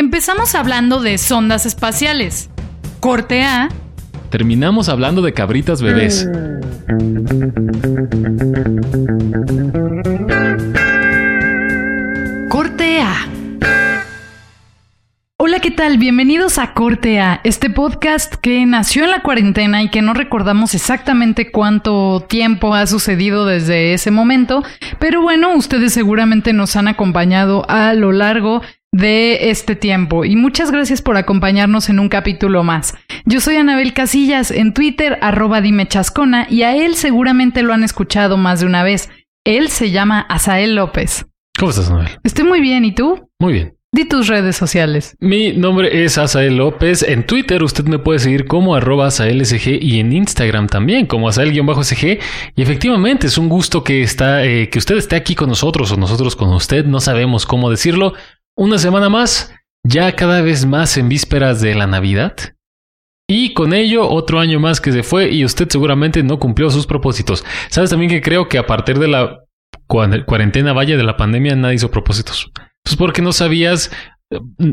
Empezamos hablando de sondas espaciales. Corte A. Terminamos hablando de cabritas bebés. Corte A. Hola, ¿qué tal? Bienvenidos a Corte A, este podcast que nació en la cuarentena y que no recordamos exactamente cuánto tiempo ha sucedido desde ese momento, pero bueno, ustedes seguramente nos han acompañado a lo largo de este tiempo y muchas gracias por acompañarnos en un capítulo más. Yo soy Anabel Casillas en Twitter arroba dime chascona y a él seguramente lo han escuchado más de una vez. Él se llama Asael López. ¿Cómo estás, Anabel? Estoy muy bien, ¿y tú? Muy bien. Di tus redes sociales. Mi nombre es Asael López. En Twitter usted me puede seguir como arroba AsaelSG y en Instagram también como Asael-SG. Y efectivamente es un gusto que, está, eh, que usted esté aquí con nosotros o nosotros con usted. No sabemos cómo decirlo. Una semana más, ya cada vez más en vísperas de la Navidad. Y con ello, otro año más que se fue y usted seguramente no cumplió sus propósitos. Sabes también que creo que a partir de la cuarentena vaya de la pandemia nadie hizo propósitos. Pues porque no sabías,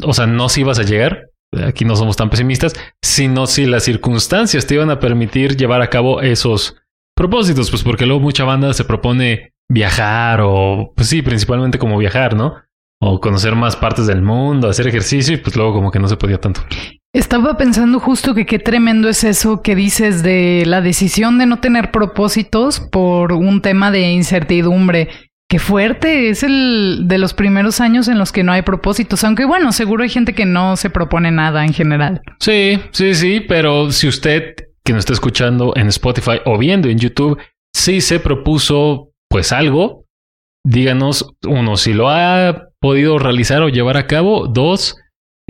o sea, no si ibas a llegar, aquí no somos tan pesimistas, sino si las circunstancias te iban a permitir llevar a cabo esos propósitos, pues porque luego mucha banda se propone viajar o, pues sí, principalmente como viajar, ¿no? O conocer más partes del mundo, hacer ejercicio y pues luego como que no se podía tanto. Estaba pensando justo que qué tremendo es eso que dices de la decisión de no tener propósitos por un tema de incertidumbre. Qué fuerte, es el de los primeros años en los que no hay propósitos, aunque bueno, seguro hay gente que no se propone nada en general. Sí, sí, sí, pero si usted que nos está escuchando en Spotify o viendo en YouTube, sí se propuso pues algo, díganos, uno, si lo ha podido realizar o llevar a cabo, dos,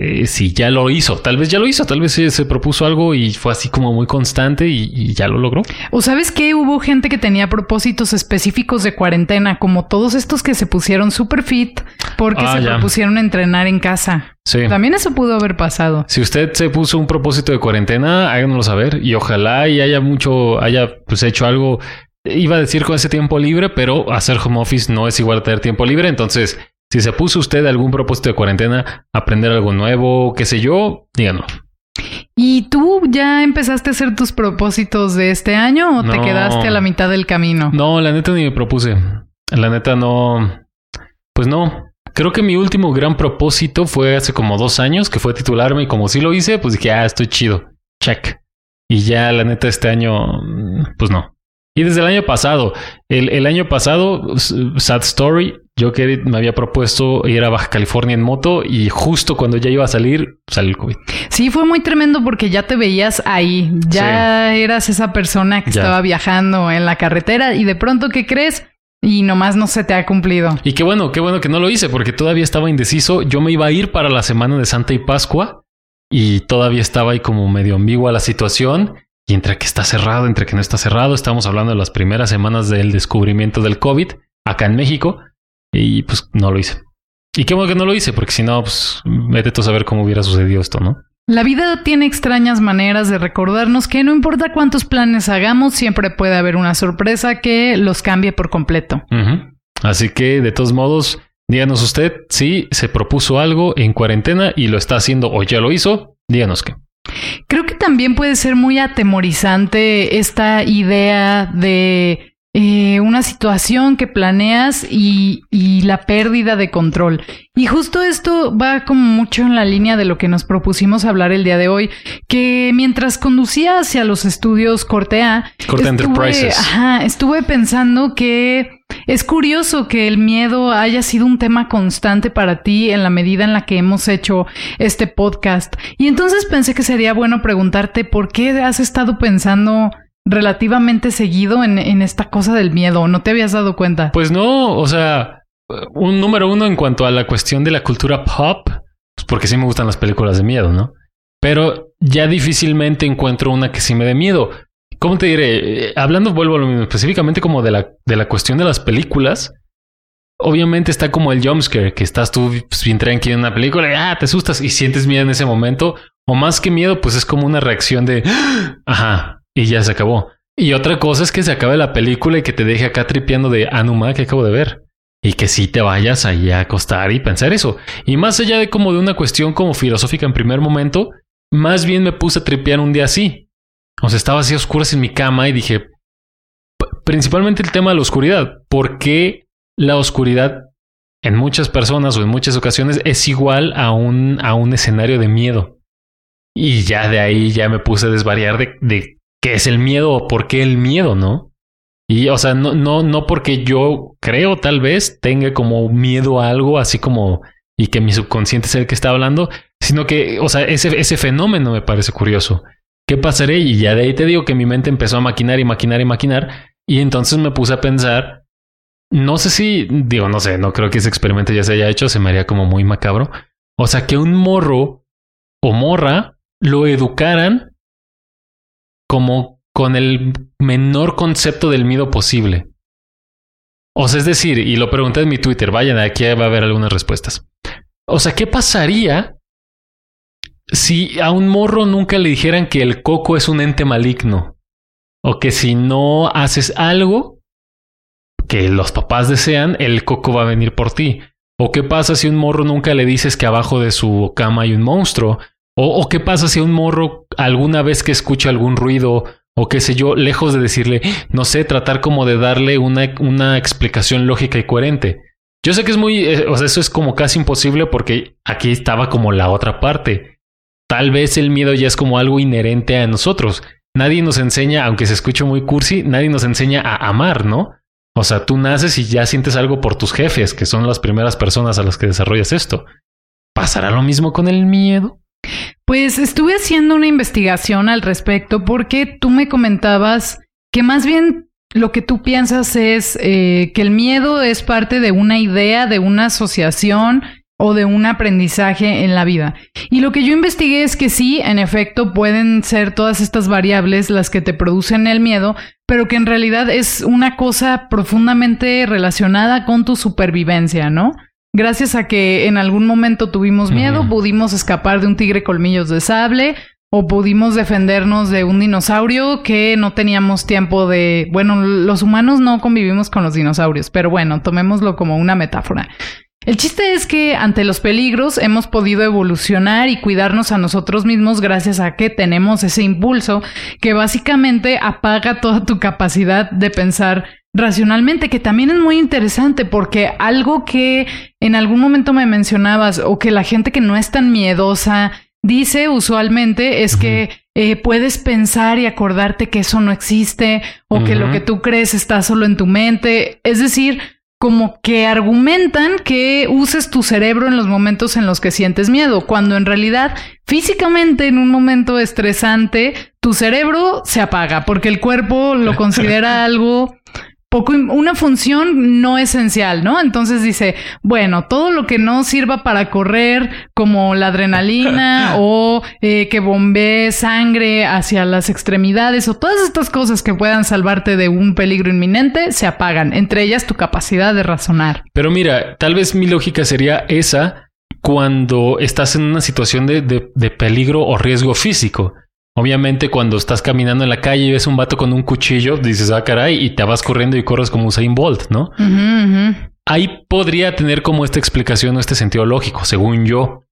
eh, si ya lo hizo, tal vez ya lo hizo, tal vez se, propuso algo y fue así como muy constante y, ya lo logró. O sabes que hubo gente que tenía propósitos específicos de cuarentena, como todos estos que se pusieron super fit porque ah, se propusieron entrenar en casa. Sí. También eso pudo haber pasado. Si usted se puso un propósito de cuarentena, háganoslo saber y ojalá y haya mucho, haya pues hecho algo. Iba a decir con ese tiempo libre, pero hacer home office no es igual a tener tiempo libre. Entonces, si se puso usted algún propósito de cuarentena, aprender algo nuevo, qué sé yo, díganlo. ¿Y tú ya empezaste a hacer tus propósitos de este año o te quedaste a la mitad del camino? No, la neta ni me propuse. La neta no. Pues no. Creo que mi último gran propósito fue hace como dos años, que fue titularme y como sí lo hice, pues dije, ah, estoy chido. Check. Y ya la neta este año, pues no. Y desde el año pasado, el, el año pasado, Sad Story, yo que me había propuesto ir a Baja California en moto y justo cuando ya iba a salir, salió el COVID. Sí, fue muy tremendo porque ya te veías ahí, ya eras esa persona que estaba viajando en la carretera y de pronto, ¿qué crees? Y nomás no se te ha cumplido. Y qué bueno, qué bueno que no lo hice porque todavía estaba indeciso. Yo me iba a ir para la semana de Santa y Pascua y todavía estaba ahí como medio ambigua la situación. Y entre que está cerrado, entre que no está cerrado, estamos hablando de las primeras semanas del descubrimiento del COVID acá en México. Y pues no lo hice. Y qué bueno que no lo hice, porque si no, pues vete tú a saber cómo hubiera sucedido esto, ¿no? La vida tiene extrañas maneras de recordarnos que no importa cuántos planes hagamos, siempre puede haber una sorpresa que los cambie por completo. Así que, de todos modos, díganos usted si se propuso algo en cuarentena y lo está haciendo o ya lo hizo, díganos qué. Creo que también puede ser muy atemorizante esta idea de eh, una situación que planeas y, y, la pérdida de control. Y justo esto va como mucho en la línea de lo que nos propusimos hablar el día de hoy, que mientras conducía hacia los estudios Cortea, Corte Enterprises. Ajá, estuve pensando que es curioso que el miedo haya sido un tema constante para ti en la medida en la que hemos hecho este podcast. Y entonces pensé que sería bueno preguntarte por qué has estado pensando relativamente seguido en, esta cosa del miedo. ¿No te habías dado cuenta? Pues no, o sea, un número uno en cuanto a la cuestión de la cultura pop, pues porque sí me gustan las películas de miedo, ¿no? Pero ya difícilmente encuentro una que sí me dé miedo. ¿Cómo te diré? Eh, hablando, vuelvo a lo mismo, específicamente como de la, de la cuestión de las películas. Obviamente está como el jumpscare, que estás tú pues, bien tranquilo en una película y ah, te asustas y sientes miedo en ese momento. O más que miedo, pues es como una reacción de, ¡Ah! ajá, y ya se acabó. Y otra cosa es que se acabe la película y que te deje acá tripeando de Anuma que acabo de ver. y que sí te vayas ahí a acostar y pensar eso. Y más allá de como de una cuestión como filosófica en primer momento, más bien me puse a tripear un día así. O sea, estaba así a oscuras en mi cama y dije, principalmente el tema de la oscuridad. ¿Por qué la oscuridad en muchas personas o en muchas ocasiones es igual a un, a un escenario de miedo? Y ya de ahí ya me puse a desvariar de, de qué es el miedo o por qué el miedo, ¿no? Y, o sea, no, no, no porque yo creo tal vez tenga como miedo a algo, así como, y que mi subconsciente es el que está hablando, sino que, o sea, ese, ese fenómeno me parece curioso. ¿Qué pasaré? Y ya de ahí te digo que mi mente empezó a maquinar y maquinar y maquinar. Y entonces me puse a pensar, no sé si, digo, no sé, no creo que ese experimento ya se haya hecho, se me haría como muy macabro. O sea, que un morro o morra lo educaran como con el menor concepto del miedo posible. O sea, es decir, y lo pregunté en mi Twitter, vayan, aquí va a haber algunas respuestas. O sea, ¿qué pasaría si a un morro nunca le dijeran que el coco es un ente maligno? O que si no haces algo que los papás desean, el coco va a venir por ti. ¿O qué pasa si un morro nunca le dices que abajo de su cama hay un monstruo? ¿O, qué pasa si un morro alguna vez que escucha algún ruido o qué sé yo, lejos de decirle, no sé, tratar como de darle una, una explicación lógica y coherente. Yo sé que es muy, eh, o sea, eso es como casi imposible porque aquí estaba como la otra parte. Tal vez el miedo ya es como algo inherente a nosotros. Nadie nos enseña, aunque se escuche muy cursi, nadie nos enseña a amar, ¿no? O sea, tú naces y ya sientes algo por tus jefes, que son las primeras personas a las que desarrollas esto. ¿Pasará lo mismo con el miedo? Pues estuve haciendo una investigación al respecto porque tú me comentabas que más bien lo que tú piensas es eh, que el miedo es parte de una idea, de una asociación o de un aprendizaje en la vida. Y lo que yo investigué es que sí, en efecto, pueden ser todas estas variables las que te producen el miedo, pero que en realidad es una cosa profundamente relacionada con tu supervivencia, ¿no? Gracias a que en algún momento tuvimos miedo, pudimos escapar de un tigre colmillos de sable o pudimos defendernos de un dinosaurio que no teníamos tiempo de... Bueno, los humanos no convivimos con los dinosaurios, pero bueno, tomémoslo como una metáfora. El chiste es que ante los peligros hemos podido evolucionar y cuidarnos a nosotros mismos gracias a que tenemos ese impulso que básicamente apaga toda tu capacidad de pensar racionalmente, que también es muy interesante porque algo que en algún momento me mencionabas o que la gente que no es tan miedosa dice usualmente es que eh, puedes pensar y acordarte que eso no existe o que lo que tú crees está solo en tu mente. Es decir, como que argumentan que uses tu cerebro en los momentos en los que sientes miedo, cuando en realidad físicamente en un momento estresante tu cerebro se apaga porque el cuerpo lo considera algo poco, una función no esencial, ¿no? Entonces dice, bueno, todo lo que no sirva para correr, como la adrenalina o eh, que bombee sangre hacia las extremidades o todas estas cosas que puedan salvarte de un peligro inminente, se apagan, entre ellas tu capacidad de razonar. Pero mira, tal vez mi lógica sería esa cuando estás en una situación de, de peligro o riesgo físico. Obviamente cuando estás caminando en la calle y ves un vato con un cuchillo, dices, ah, caray, y te vas corriendo y corres como Usain Bolt, ¿no? Ahí podría tener como esta explicación o este sentido lógico, según yo.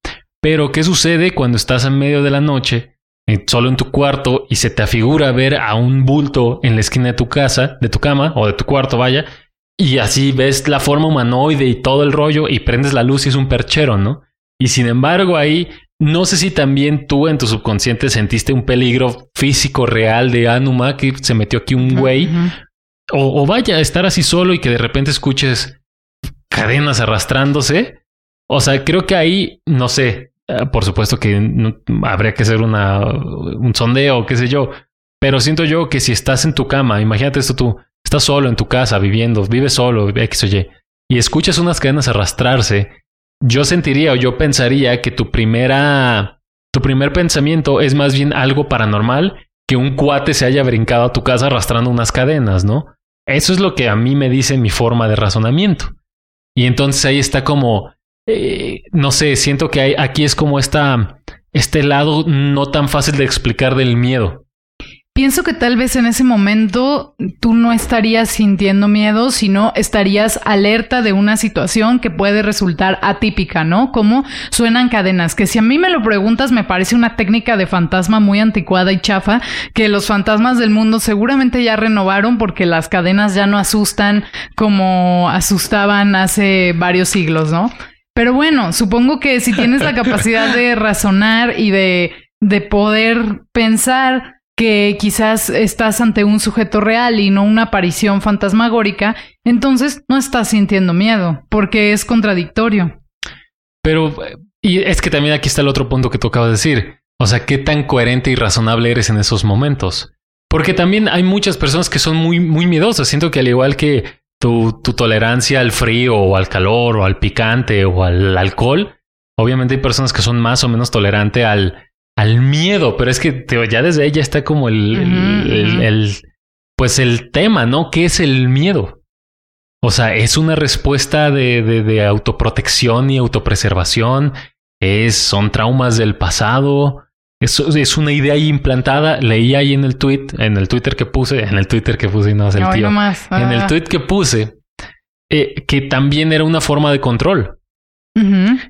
Pero, ¿qué sucede cuando estás en medio de la noche, eh, solo en tu cuarto, y se te afigura ver a un bulto en la esquina de tu casa, de tu cama, o de tu cuarto, vaya, y así ves la forma humanoide y todo el rollo, y prendes la luz y es un perchero, ¿no? Y sin embargo, ahí no sé si también tú en tu subconsciente sentiste un peligro físico real de Anuma que se metió aquí un güey. o, o, vaya, estar así solo y que de repente escuches cadenas arrastrándose. O sea, creo que ahí, no sé, eh, por supuesto que habría que hacer una, un sondeo, qué sé yo. Pero siento yo que si estás en tu cama, imagínate esto tú, estás solo en tu casa, viviendo, vives solo, X o Y, y escuchas unas cadenas arrastrarse yo sentiría o yo pensaría que tu primera, tu primer pensamiento es más bien algo paranormal que un cuate se haya brincado a tu casa arrastrando unas cadenas, ¿no? Eso es lo que a mí me dice mi forma de razonamiento. Y entonces ahí está como, eh, no sé, siento que hay, aquí es como esta, este lado no tan fácil de explicar del miedo. Pienso que tal vez en ese momento tú no estarías sintiendo miedo, sino estarías alerta de una situación que puede resultar atípica, ¿no? Como suenan cadenas, que si a mí me lo preguntas me parece una técnica de fantasma muy anticuada y chafa, que los fantasmas del mundo seguramente ya renovaron porque las cadenas ya no asustan como asustaban hace varios siglos, ¿no? Pero bueno, supongo que si tienes la capacidad de razonar y de, de poder pensar, que quizás estás ante un sujeto real y no una aparición fantasmagórica, entonces no estás sintiendo miedo, porque es contradictorio. Pero, y es que también aquí está el otro punto que tú acabas de decir. O sea, qué tan coherente y razonable eres en esos momentos. Porque también hay muchas personas que son muy, muy miedosas. Siento que al igual que tu, tu tolerancia al frío o al calor o al picante o al alcohol, obviamente hay personas que son más o menos tolerantes al, al miedo, pero es que ya desde ella está como el, el, pues el tema, ¿no? ¿Qué es el miedo? O sea, es una respuesta de, de, de autoprotección y autopreservación, es, son traumas del pasado, es, es una idea ahí implantada. Leí ahí en el tweet, en el Twitter que puse, en el Twitter que puse y no es el tío, en el ah. tweet que puse, eh, que también era una forma de control.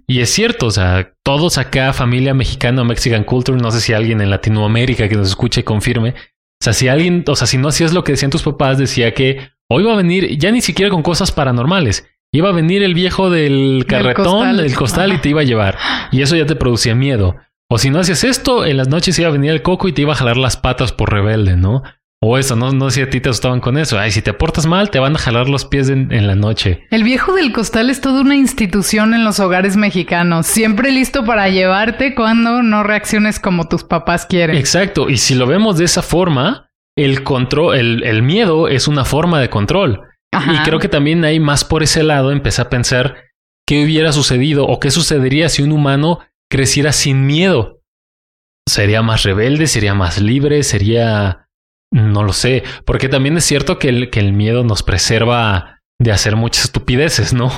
Y es cierto, o sea, todos acá, familia mexicana, Mexican Culture, no sé si alguien en Latinoamérica que nos escuche confirme. O sea, si alguien, o sea, si no hacías lo que decían tus papás, decía que hoy va a venir, ya ni siquiera con cosas paranormales. Iba a venir el viejo del carretón, del costal, y te iba a llevar. Y eso ya te producía miedo. O si no hacías esto, en las noches iba a venir el coco y te iba a jalar las patas por rebelde, ¿no? O eso, no, no sé si a ti te asustaban con eso. Ay, si te portas mal, te van a jalar los pies en, la noche. El viejo del costal es toda una institución en los hogares mexicanos. Siempre listo para llevarte cuando no reacciones como tus papás quieren. Exacto. Y si lo vemos de esa forma, el control, el, el miedo es una forma de control. Y creo que también hay más por ese lado. Empecé a pensar qué hubiera sucedido o qué sucedería si un humano creciera sin miedo. Sería más rebelde, sería más libre, sería no lo sé, porque también es cierto que el, que el miedo nos preserva de hacer muchas estupideces, ¿no?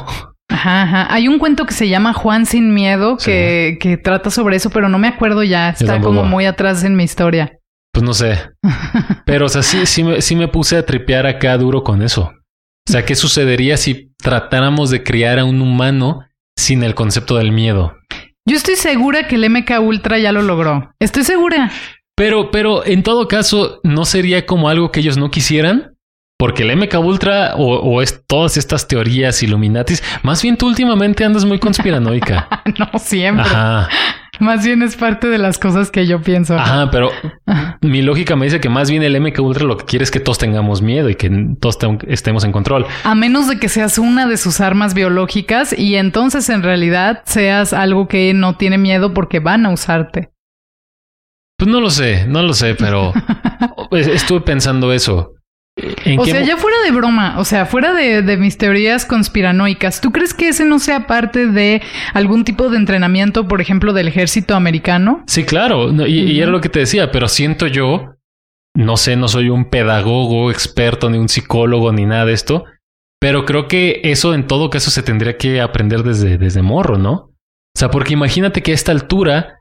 Ajá, ajá. Hay un cuento que se llama Juan sin miedo que, que trata sobre eso, pero no me acuerdo ya. Está como muy atrás en mi historia. Pues no sé. Pero, o sea, sí, sí, me, sí me puse a tripear acá duro con eso. O sea, ¿qué sucedería si tratáramos de criar a un humano sin el concepto del miedo? Yo estoy segura que el MK Ultra ya lo logró. Estoy segura. Pero, pero en todo caso, ¿no sería como algo que ellos no quisieran? Porque el MK Ultra o, es todas estas teorías Illuminatis, más bien tú últimamente andas muy conspiranoica. no siempre. Ajá. Más bien es parte de las cosas que yo pienso. Ajá, pero mi lógica me dice que más bien el MK Ultra lo que quiere es que todos tengamos miedo y que todos estemos en control. A menos de que seas una de sus armas biológicas y entonces en realidad seas algo que no tiene miedo porque van a usarte. Pues no lo sé, no lo sé, pero estuve pensando eso. o sea, ya fuera de broma, o sea, fuera de, mis teorías conspiranoicas, ¿tú crees que ese no sea parte de algún tipo de entrenamiento, por ejemplo, del ejército americano? Sí, claro, y, era lo que te decía, pero siento yo, no sé, no soy un pedagogo experto, ni un psicólogo, ni nada de esto, pero creo que eso en todo caso se tendría que aprender desde, desde morro, ¿no? O sea, porque imagínate que a esta altura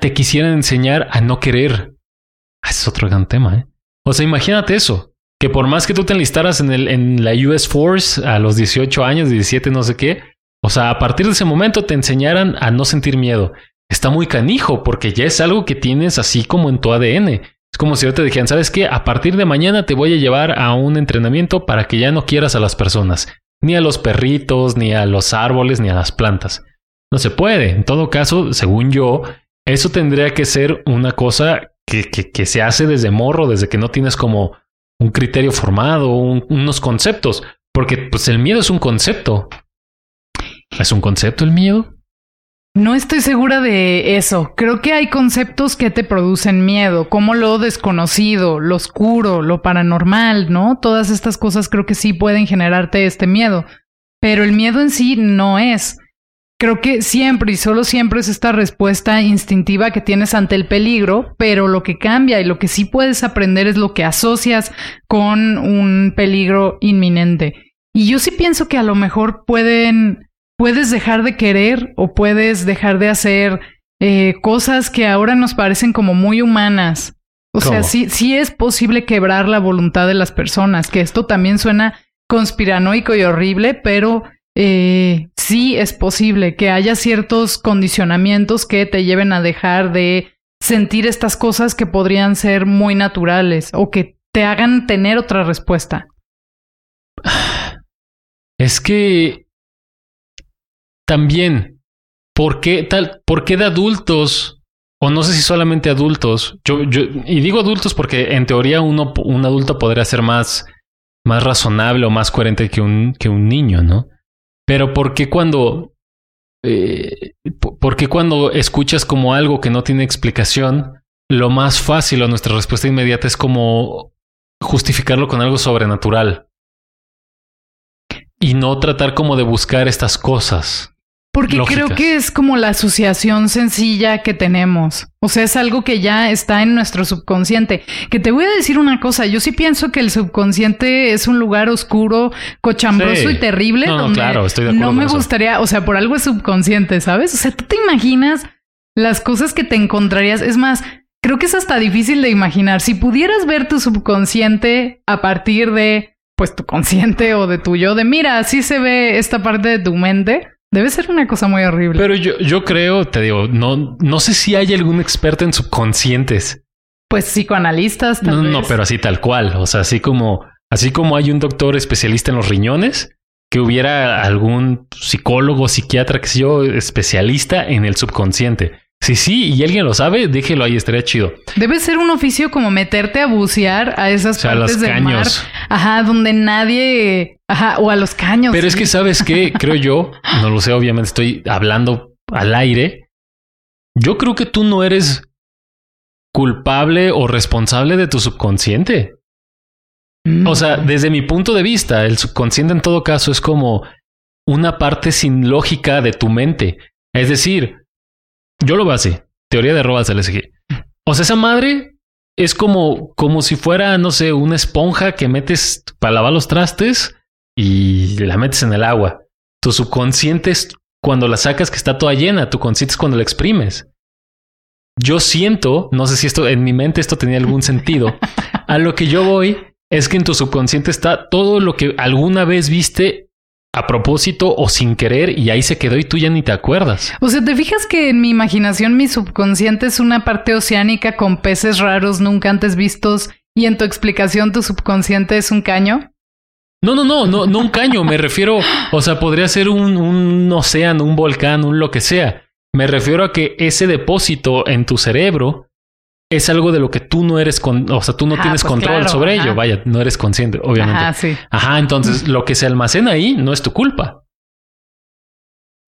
te quisieran enseñar a no querer. Ah, es otro gran tema, ¿eh? O sea, imagínate eso. Que por más que tú te enlistaras en, en la US Force a los 18 años, 17, no sé qué, o sea, a partir de ese momento te enseñaran a no sentir miedo. Está muy canijo porque ya es algo que tienes así como en tu ADN. Es como si yo te dijeran, ¿sabes qué? A partir de mañana te voy a llevar a un entrenamiento para que ya no quieras a las personas, ni a los perritos, ni a los árboles, ni a las plantas. No se puede. En todo caso, según yo, eso tendría que ser una cosa que, se hace desde morro, desde que no tienes como un criterio formado, unos conceptos, porque pues el miedo es un concepto. ¿Es un concepto el miedo? No estoy segura de eso. Creo que hay conceptos que te producen miedo, como lo desconocido, lo oscuro, lo paranormal, ¿no? Todas estas cosas creo que sí pueden generarte este miedo. Pero el miedo en sí no es creo que siempre y solo siempre es esta respuesta instintiva que tienes ante el peligro, pero lo que cambia y lo que sí puedes aprender es lo que asocias con un peligro inminente. Y yo sí pienso que a lo mejor pueden, puedes dejar de querer o puedes dejar de hacer eh, cosas que ahora nos parecen como muy humanas O sea, sí, sí es posible quebrar la voluntad de las personas, que esto también suena conspiranoico y horrible, pero eh, sí es posible que haya ciertos condicionamientos que te lleven a dejar de sentir estas cosas que podrían ser muy naturales o que te hagan tener otra respuesta. Es que también, ¿por qué, tal, ¿por qué de adultos? O no sé si solamente adultos. Yo, yo, y digo adultos porque en teoría uno, un adulto podría ser más, más razonable o más coherente que un, que un niño, ¿no? Pero ¿por qué cuando, eh, cuando escuchas como algo que no tiene explicación, lo más fácil o nuestra respuesta inmediata es como justificarlo con algo sobrenatural? Y no tratar como de buscar estas cosas. Porque lógicas. creo que es como la asociación sencilla que tenemos. O sea, es algo que ya está en nuestro subconsciente. Que te voy a decir una cosa, yo sí pienso que el subconsciente es un lugar oscuro, cochambroso Sí. y terrible. No, no, donde claro, estoy de acuerdo No me eso. gustaría, o sea, por algo es subconsciente, ¿sabes? O sea, tú te imaginas las cosas que te encontrarías. Es más, creo que es hasta difícil de imaginar. Si pudieras ver tu subconsciente a partir de, pues, tu consciente o de tu yo, de mira, así se ve esta parte de tu mente, debe ser una cosa muy horrible. Pero yo, yo creo, te digo, no, no sé si hay algún experto en subconscientes. Pues psicoanalistas, tal No, vez. no, pero así tal cual. O sea, así como, así como hay un doctor especialista en los riñones, que hubiera algún psicólogo, psiquiatra, que sé yo, especialista en el subconsciente. Si sí, y alguien lo sabe, déjelo ahí, estaría chido. Debe ser un oficio como meterte a bucear a esas O sea, a partes los del caños. mar. Ajá, donde nadie... Ajá, o a los caños. Pero es que, sí. ¿sabes qué? Creo yo, no lo sé, obviamente estoy hablando al aire. Yo creo que tú no eres culpable o responsable de tu subconsciente. Mm. O sea, desde mi punto de vista, el subconsciente en todo caso es como una parte sin lógica de tu mente. Es decir, yo lo veo así, teoría de arroba LSG. O sea, esa madre es como, como si fuera, no sé, una esponja que metes para lavar los trastes y la metes en el agua. Tu subconsciente es cuando la sacas que está toda llena, tu consciente es cuando la exprimes. Yo siento, no sé si esto en mi mente esto tenía algún sentido, a lo que yo voy es que en tu subconsciente está todo lo que alguna vez viste a propósito o sin querer y ahí se quedó y tú ya ni te acuerdas. O sea, ¿te fijas que en mi imaginación mi subconsciente es una parte oceánica con peces raros nunca antes vistos y en tu explicación tu subconsciente es un caño? No, no, no, no, no un caño, me refiero, o sea, podría ser un, un océano, un volcán, un lo que sea. Me refiero a que ese depósito en tu cerebro es algo de lo que tú no eres, con, o sea, tú no tienes pues control claro, sobre ajá. ello, vaya, no eres consciente, obviamente. Ajá, sí. Ajá, entonces lo que se almacena ahí no es tu culpa.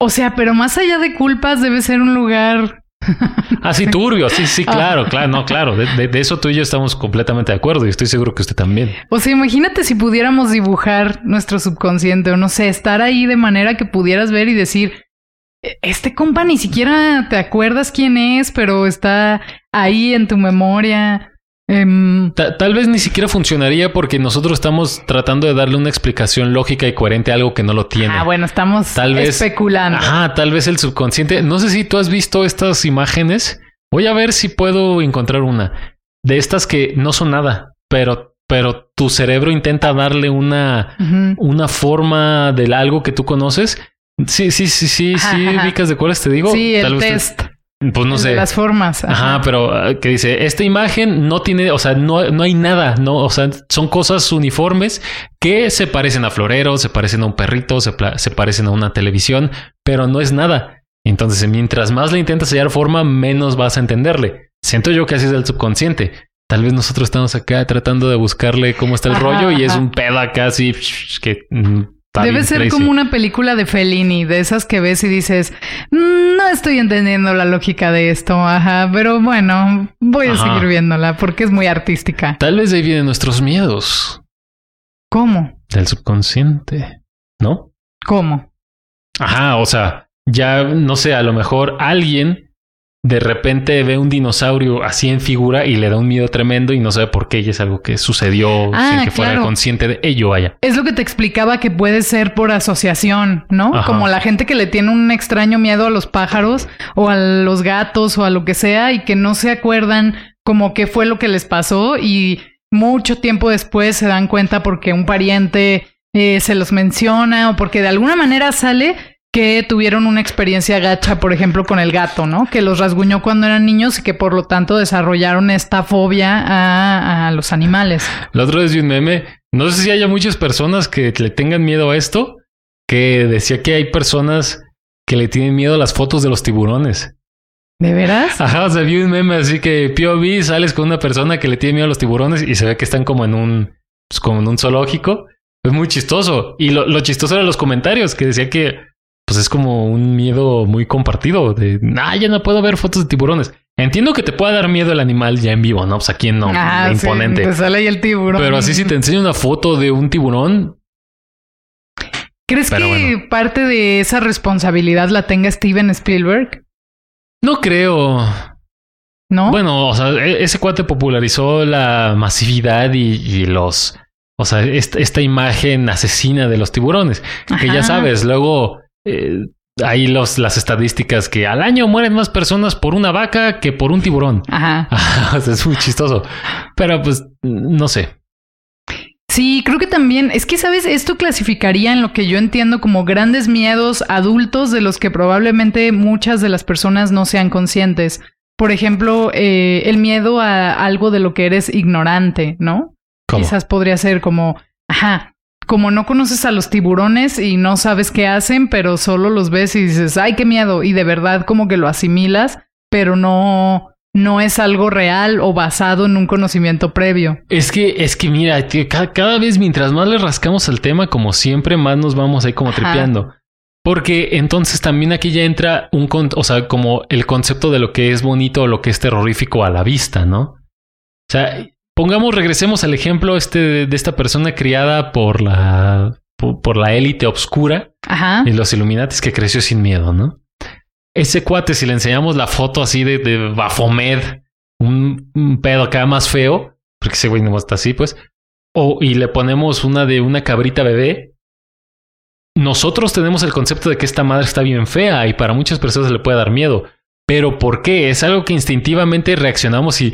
O sea, pero más allá de culpas debe ser un lugar... Ah, sí, turbio, sí, sí, Ah. claro, claro, no, claro. De, de- de eso tú y yo estamos completamente de acuerdo y estoy seguro que usted también. O sea, imagínate si pudiéramos dibujar nuestro subconsciente o no sé, estar ahí de manera que pudieras ver y decir, "E- este compa ni siquiera te acuerdas quién es, pero está ahí en tu memoria. Em, Ta- tal vez ni siquiera funcionaría porque nosotros estamos tratando de darle una explicación lógica y coherente a algo que no lo tiene. ah, bueno, estamos Tal vez- especulando. Ajá, tal vez el subconsciente. No sé si tú has visto estas imágenes. Voy a ver si puedo encontrar una de estas que no son nada, pero, pero tu cerebro intenta darle una, una forma de algo que tú conoces. Sí, sí, sí, sí, Ajá, sí, ajá. ubicas de cuáles te digo. Sí, Tal el vez te- test. pues no el sé. de las formas. Ajá, pero ah, que dice, esta imagen no tiene, o sea, no, no hay nada, no, o sea, son cosas uniformes que se parecen a floreros, se parecen a un perrito, se, se parecen a una televisión, pero no es nada. Entonces, mientras más le intentas hallar forma, menos vas a entenderle. Siento yo que así es el subconsciente. Tal vez nosotros estamos acá tratando de buscarle cómo está el Ajá, rollo y es un pedo acá así que mm, Debe ser crazy. como una película de Fellini, de esas que ves y dices, "Mm, no estoy entendiendo la lógica de esto, ajá, pero bueno, voy a seguir viéndola porque es muy artística. Tal vez de ahí vienen nuestros miedos ¿Cómo? del subconsciente, ¿no? ¿Cómo? Ajá, o sea, ya no sé, a lo mejor alguien de repente ve un dinosaurio así en figura y le da un miedo tremendo y no sabe por qué y es algo que sucedió Ah, sin que fuera consciente de ello, vaya. Es lo que te explicaba que puede ser por asociación, ¿no? Ajá. Como la gente que le tiene un extraño miedo a los pájaros o a los gatos o a lo que sea y que no se acuerdan como qué fue lo que les pasó y mucho tiempo después se dan cuenta porque un pariente eh, se los menciona o porque de alguna manera sale que tuvieron una experiencia gacha, por ejemplo, con el gato, ¿no? Que los rasguñó cuando eran niños y que por lo tanto desarrollaron esta fobia a, los animales. La otra vez vi un meme, no sé si haya muchas personas que le tengan miedo a esto, que decía que hay personas que le tienen miedo a las fotos de los tiburones. ¿De veras? Ajá, o sea, vi un meme así que POV sales con una persona que le tiene miedo a los tiburones y se ve que están como en un, pues como en un zoológico. Es muy chistoso. Y lo, lo chistoso eran los comentarios que decía que pues es como un miedo muy compartido de, ah, ya no puedo ver fotos de tiburones. Entiendo que te pueda dar miedo el animal ya en vivo, ¿no? Pues aquí no, ah, imponente. te sale ahí el tiburón. Pero así si te enseño una foto de un tiburón. ¿Crees que parte de esa responsabilidad la tenga Steven Spielberg? No creo. ¿No? Bueno, o sea, e-, ese cuate popularizó la masividad y, los. O sea, esta, imagen asesina de los tiburones. Que ya sabes, luego eh, ahí los, las estadísticas que al año mueren más personas por una vaca que por un tiburón. Ajá. es muy chistoso. Pero pues, no sé. Sí, creo que también, es que, ¿sabes? Esto clasificaría en lo que yo entiendo como grandes miedos adultos de los que probablemente muchas de las personas no sean conscientes. Por ejemplo, eh, el miedo a algo de lo que eres ignorante, ¿no? Quizás podría ser como, ajá, como no conoces a los tiburones y no sabes qué hacen, pero solo los ves y dices, ay, qué miedo, y de verdad como que lo asimilas, pero no, no es algo real o basado en un conocimiento previo. Es que, es que mira, cada, vez mientras más le rascamos al tema, como siempre, más nos vamos ahí como tripeando. Porque entonces también aquí ya entra un, o sea, como el concepto de lo que es bonito o lo que es terrorífico a la vista, ¿no? O sea, Pongamos, regresemos al ejemplo este de, esta persona criada por la por, la élite obscura y los Illuminatis que creció sin miedo, ¿no? Ese cuate, si le enseñamos la foto así de, de Bafomed, un, pedo acá más feo, porque ese güey no está así, pues, o y le ponemos una de una cabrita bebé, nosotros tenemos el concepto de que esta madre está bien fea y para muchas personas le puede dar miedo. Pero ¿por qué? ¿Es algo que instintivamente reaccionamos y...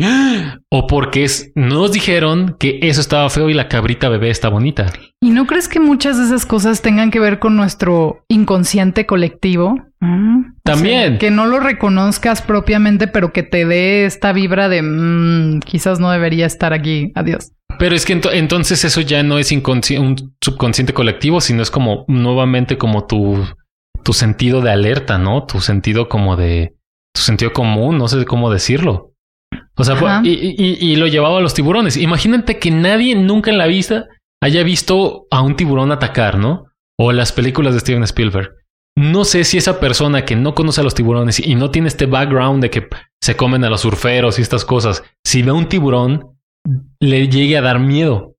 o porque es, nos dijeron que eso estaba feo y la cabrita bebé está bonita? ¿Y no crees que muchas de esas cosas tengan que ver con nuestro inconsciente colectivo? Mm, También. que no lo reconozcas propiamente, pero que te dé esta vibra de mm, quizás no debería estar aquí. Adiós. Pero es que entonces eso ya no es un subconsciente colectivo, sino es como nuevamente como tu, tu sentido de alerta, ¿no? Tu sentido como de tu sentido común, no sé cómo decirlo. O sea, y, lo llevaba a los tiburones. Imagínate que nadie nunca en la vida haya visto a un tiburón atacar, ¿no? O las películas de Steven Spielberg. No sé si esa persona que no conoce a los tiburones y no tiene este background de que se comen a los surferos y estas cosas, si ve a un tiburón, le llegue a dar miedo.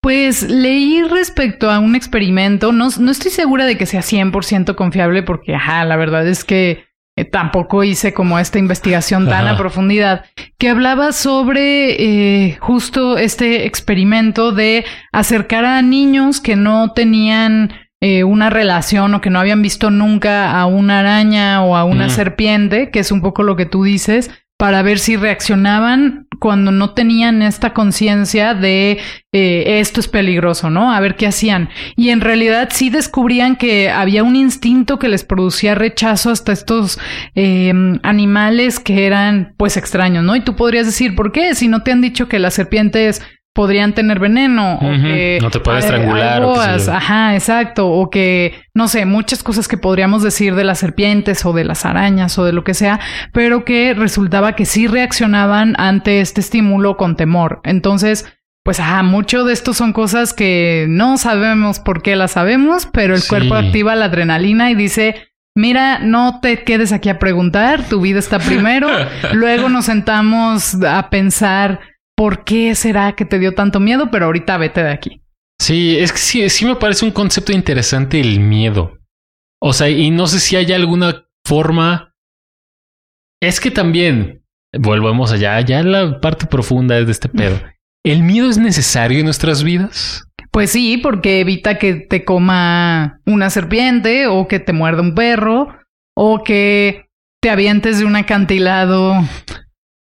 Pues leí respecto a un experimento, no, no estoy segura de que sea 100% confiable porque, ajá, la verdad es que eh, tampoco hice como esta investigación tan a profundidad, que hablaba sobre eh, justo este experimento de acercar a niños que no tenían eh, una relación o que no habían visto nunca a una araña o a una serpiente, que es un poco lo que tú dices, para ver si reaccionaban cuando no tenían esta conciencia de eh, esto es peligroso, ¿no? A ver qué hacían. Y en realidad sí descubrían que había un instinto que les producía rechazo hasta estos eh, animales que eran pues extraños, ¿no? Y tú podrías decir, ¿por qué? Si no te han dicho que las serpientes podrían tener veneno o que no te puede estrangular ajá exacto o que no sé muchas cosas que podríamos decir de las serpientes o de las arañas o de lo que sea pero que resultaba que sí reaccionaban ante este estímulo con temor. Entonces pues ajá mucho de esto son cosas que no sabemos por qué las sabemos pero el cuerpo activa la adrenalina y dice Mira, no te quedes aquí a preguntar, tu vida está primero, luego nos sentamos a pensar por qué será que te dio tanto miedo, pero ahorita vete de aquí. Sí, es que sí, sí me parece un concepto interesante el miedo. O sea, y no sé si hay alguna forma. Es que también, volvemos allá, ya la parte profunda de este pedo. ¿El miedo es necesario en nuestras vidas? Pues sí, porque evita que te coma una serpiente o que te muerda un perro o que te avientes de un acantilado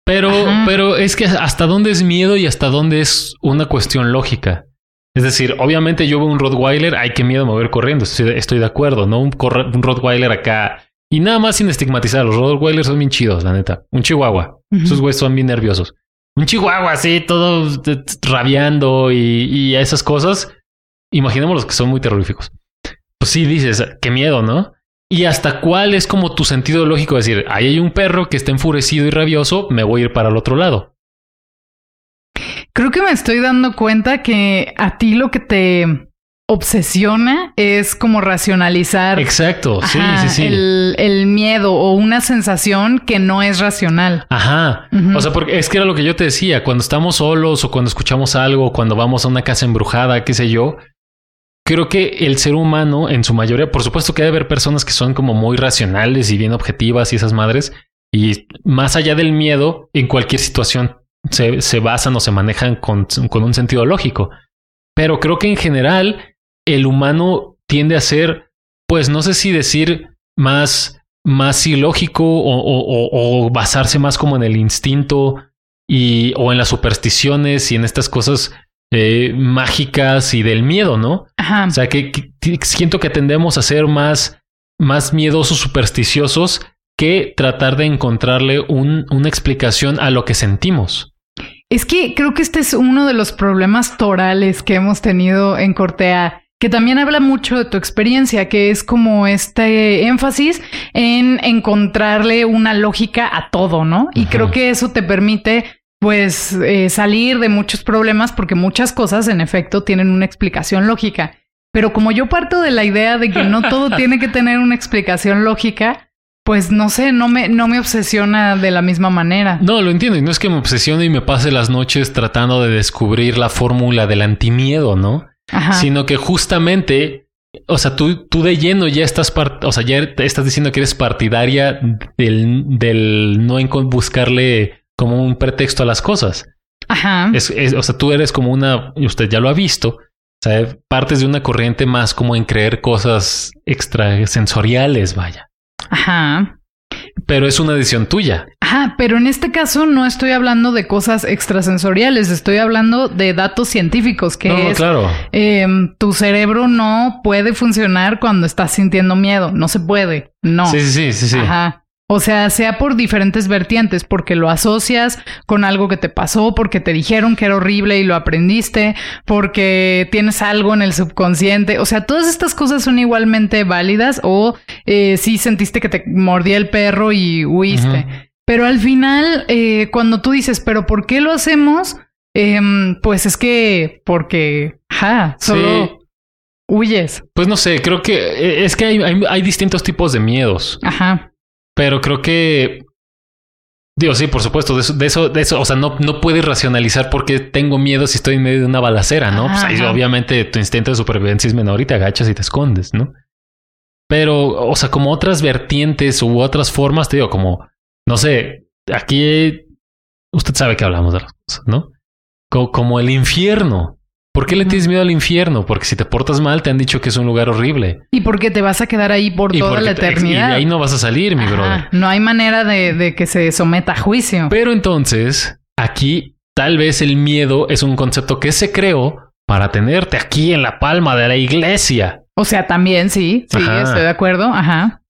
Pero, Ajá. pero es que hasta dónde es miedo y hasta dónde es una cuestión lógica. Es decir, obviamente yo veo un Rottweiler, ay, qué miedo mover corriendo, estoy, estoy de acuerdo, ¿no? Un, Rottweiler acá. Y nada más sin estigmatizar, los Rottweilers son bien chidos, la neta. Un Chihuahua, esos güeyes son bien nerviosos. Un Chihuahua así, todo rabiando y, y esas cosas. Imaginemos los que son muy terroríficos. Pues sí, dices, qué miedo, ¿no? Y hasta cuál es como tu sentido lógico de decir, ahí hay un perro que está enfurecido y rabioso, me voy a ir para el otro lado. Creo que me estoy dando cuenta que a ti lo que te obsesiona es como racionalizar Exacto, sí, ajá, sí, sí. El, el miedo o una sensación que no es racional. Ajá. O sea, porque es que era lo que yo te decía, cuando estamos solos o cuando escuchamos algo, cuando vamos a una casa embrujada, qué sé yo, creo que el ser humano en su mayoría, por supuesto que debe haber personas que son como muy racionales y bien objetivas y esas madres, y más allá del miedo, en cualquier situación se, se basan o se manejan con, con un sentido lógico. Pero creo que en general el humano tiende a ser, pues no sé si decir más, más ilógico o, o- basarse más como en el instinto y, o en las supersticiones y en estas cosas eh, mágicas y del miedo, ¿no? Ajá. O sea, que, siento que tendemos a ser más, más miedosos, supersticiosos, que tratar de encontrarle un- una explicación a lo que sentimos. Es que creo que este es uno de los problemas torales que hemos tenido en Cortea, que también habla mucho de tu experiencia, que es como este énfasis en encontrarle una lógica a todo, ¿no? Y creo que eso te permite pues eh, salir de muchos problemas porque muchas cosas en efecto tienen una explicación lógica. Pero como yo parto de la idea de que no todo tiene que tener una explicación lógica, pues no sé, no me, no me obsesiona de la misma manera. No, lo entiendo. Y no es que me obsesione y me pase las noches tratando de descubrir la fórmula del antimiedo, ¿no? Ajá. Sino que justamente, o sea, tú, tú de lleno ya estás, part- o sea, ya te estás diciendo que eres partidaria del, del no buscarle como un pretexto a las cosas. Ajá. Es, es- o sea, tú eres como una, y usted ya lo ha visto, partes de una corriente más como en creer cosas extrasensoriales, vaya. Ajá. Pero es una decisión tuya. Ajá, pero en este caso no estoy hablando de cosas extrasensoriales, estoy hablando de datos científicos, que no, es claro. em, tu cerebro no puede funcionar cuando estás sintiendo miedo, no se puede, no. Sí, sí, sí, sí, sí. Ajá. O sea, sea por diferentes vertientes, porque lo asocias con algo que te pasó, porque te dijeron que era horrible y lo aprendiste, porque tienes algo en el subconsciente. O sea, todas estas cosas son igualmente válidas o eh, sí sentiste que te mordía el perro y huiste. Pero al final, eh, cuando tú dices, pero ¿por qué lo hacemos? Em, pues es que porque, ajá, solo Sí. huyes. Pues no sé, creo que eh, es que hay, hay, hay distintos tipos de miedos. Ajá. Pero creo que. Digo, sí, por supuesto, de eso, de eso, de eso, o sea, no, no puedes racionalizar por qué tengo miedo si estoy en medio de una balacera, ¿no? Pues ahí Ajá. obviamente tu instinto de supervivencia es menor y te agachas y te escondes, ¿no? Pero, o sea, como otras vertientes u otras formas, te digo, como, no sé, aquí usted sabe que hablamos de las cosas, ¿no? Co- Como, el infierno. ¿Por qué le tienes miedo al infierno? Porque si te portas mal, te han dicho que es un lugar horrible. Y porque te vas a quedar ahí por Y toda la te- eternidad. y de ahí no vas a salir, mi Ajá, brother. No hay manera de, de que se someta a juicio. Pero entonces, aquí tal vez el miedo es un concepto que se creó para tenerte aquí en la palma de la iglesia. O sea, también sí, sí, Ajá. estoy de acuerdo. Ajá.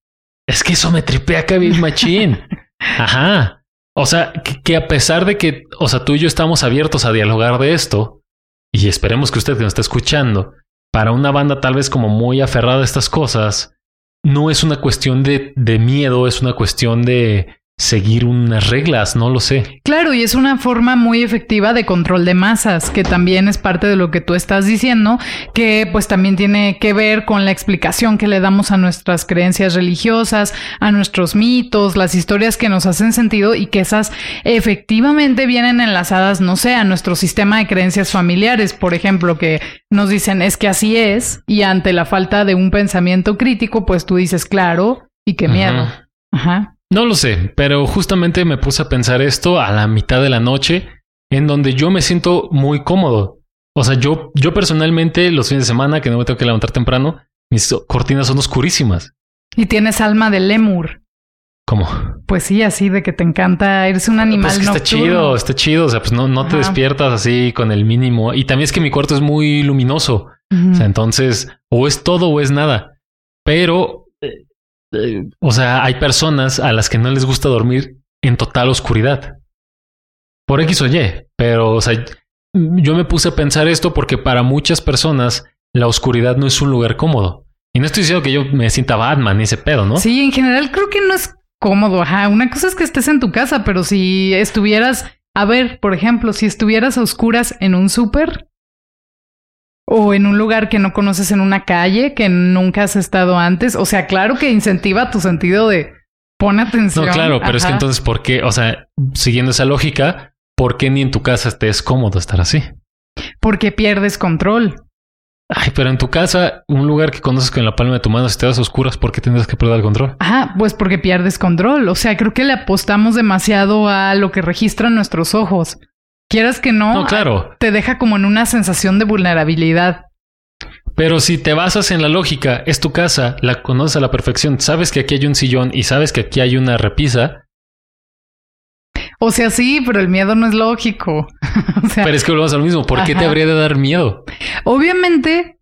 Es que eso me tripea Kevin Machín. Ajá. O sea, que, que a pesar de que, o sea, tú y yo estamos abiertos a dialogar de esto, y esperemos que usted que nos está escuchando, para una banda tal vez como muy aferrada a estas cosas, no es una cuestión de, de miedo, es una cuestión de seguir unas reglas, no lo sé. Claro, y es una forma muy efectiva de control de masas, que también es parte de lo que tú estás diciendo, que pues también tiene que ver con la explicación que le damos a nuestras creencias religiosas, a nuestros mitos, las historias que nos hacen sentido y que esas efectivamente vienen enlazadas, no sé, a nuestro sistema de creencias familiares, por ejemplo, que nos dicen es que así es, y ante la falta de un pensamiento crítico, pues tú dices, claro, y qué miedo. Ujú. Ajá. No lo sé, pero justamente me puse a pensar esto a la mitad de la noche, en donde yo me siento muy cómodo. O sea, yo, yo personalmente los fines de semana que no me tengo que levantar temprano, mis cortinas son oscurísimas. Y tienes alma de lemur. ¿Cómo? Pues sí, así de que te encanta, eres un animal Pues que está chido, está chido. O sea, pues no, no te despiertas así con el mínimo. Y también es que mi cuarto es muy luminoso. O sea, entonces, o es todo o es nada. Pero, o sea, hay personas a las que no les gusta dormir en total oscuridad. Por X o Y. Pero, o sea, yo me puse a pensar esto porque para muchas personas la oscuridad no es un lugar cómodo. Y no estoy diciendo que yo me sienta Batman ni ese pedo, ¿no? Sí, en general creo que no es cómodo. Ajá, una cosa es que estés en tu casa, pero si estuvieras, a ver, por ejemplo, si estuvieras a oscuras en un súper o en un lugar que no conoces en una calle que nunca has estado antes, o sea, claro que incentiva tu sentido de pon atención. No, claro, pero es que entonces, ¿por qué? O sea, siguiendo esa lógica, ¿por qué ni en tu casa te es cómodo estar así? porque pierdes control. Ay, pero en tu casa, un lugar que conoces con la palma de tu mano, si te das oscuras, ¿por qué tendrás que perder el control? Ajá, pues porque pierdes control. O sea, creo que le apostamos demasiado a lo que registran nuestros ojos. Quieras que no, No, claro. te deja como en una sensación de vulnerabilidad. Pero si te basas en la lógica, es tu casa, la conoces a la perfección, sabes que aquí hay un sillón y sabes que aquí hay una repisa, O sea, sí, pero el miedo no es lógico. o sea, pero es que volvemos a lo mismo. ¿Por qué te habría de dar miedo? obviamente,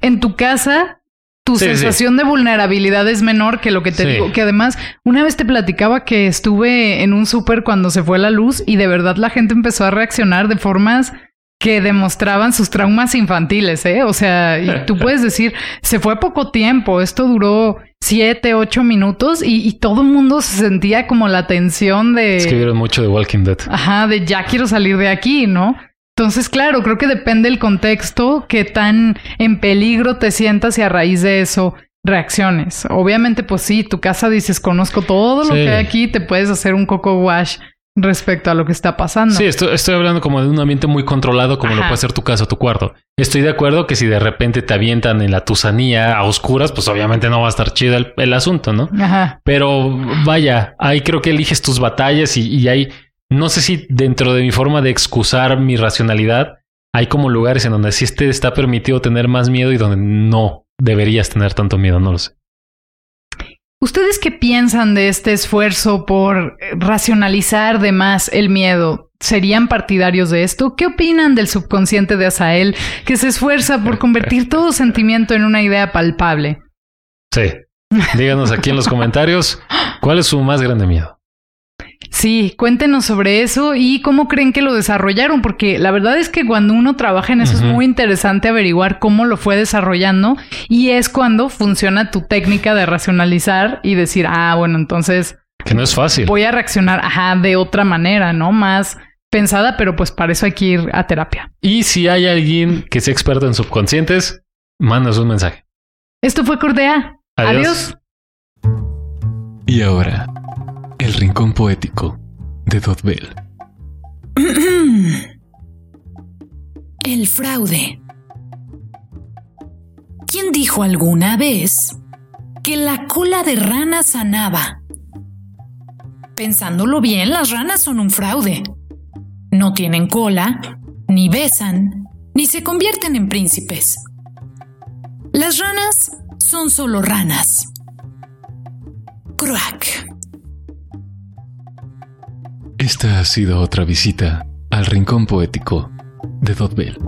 en tu casa, tu Sí, sí. sensación de vulnerabilidad es menor que lo que te Sí. digo. Que además, una vez te platicaba que estuve en un súper cuando se fue la luz y de verdad la gente empezó a reaccionar de formas que demostraban sus traumas infantiles, ¿eh? O sea, y tú puedes decir, se fue poco tiempo, esto duró siete, ocho minutos y, y todo el mundo se sentía como la tensión de... Es que vieron mucho de Walking Dead. Ajá, de ya quiero salir de aquí, ¿no? Entonces, claro, creo que depende del contexto, qué tan en peligro te sientas y a raíz de eso reacciones. Obviamente, pues sí, tu casa dices, conozco todo lo Sí. que hay aquí, te puedes hacer un coco wash respecto a lo que está pasando. Sí, estoy, estoy hablando como de un ambiente muy controlado como lo puede ser tu casa o tu cuarto. Estoy de acuerdo que si de repente te avientan en la tusanía a oscuras, pues obviamente no va a estar chido el, el asunto, ¿no? Ajá. Pero vaya, ahí creo que eliges tus batallas y, y hay, no sé si dentro de mi forma de excusar mi racionalidad, hay como lugares en donde sí te está permitido tener más miedo y donde no deberías tener tanto miedo, no lo sé. ¿Ustedes qué piensan de este esfuerzo por racionalizar de más el miedo? ¿Serían partidarios de esto? ¿Qué opinan del subconsciente de Asael que se esfuerza por convertir todo sentimiento en una idea palpable? Sí. Díganos aquí en los comentarios cuál es su más grande miedo. Sí, cuéntenos sobre eso y cómo creen que lo desarrollaron, porque la verdad es que cuando uno trabaja en eso es muy interesante averiguar cómo lo fue desarrollando y es cuando funciona tu técnica de racionalizar y decir, ah, bueno, entonces Que no es fácil. voy a reaccionar, ajá, de otra manera, ¿no? Más pensada, pero pues para eso hay que ir a terapia. Y si hay alguien que sea experto en subconscientes, mándanos un mensaje. Esto fue Cordea. Adiós. Adiós. Y ahora, el rincón poético de Dotbell. El fraude. ¿Quién dijo alguna vez que la cola de rana sanaba? Pensándolo bien, las ranas son un fraude. No tienen cola, ni besan, ni se convierten en príncipes. Las ranas son solo ranas. Crack. Esta ha sido otra visita al rincón poético de Dotbell.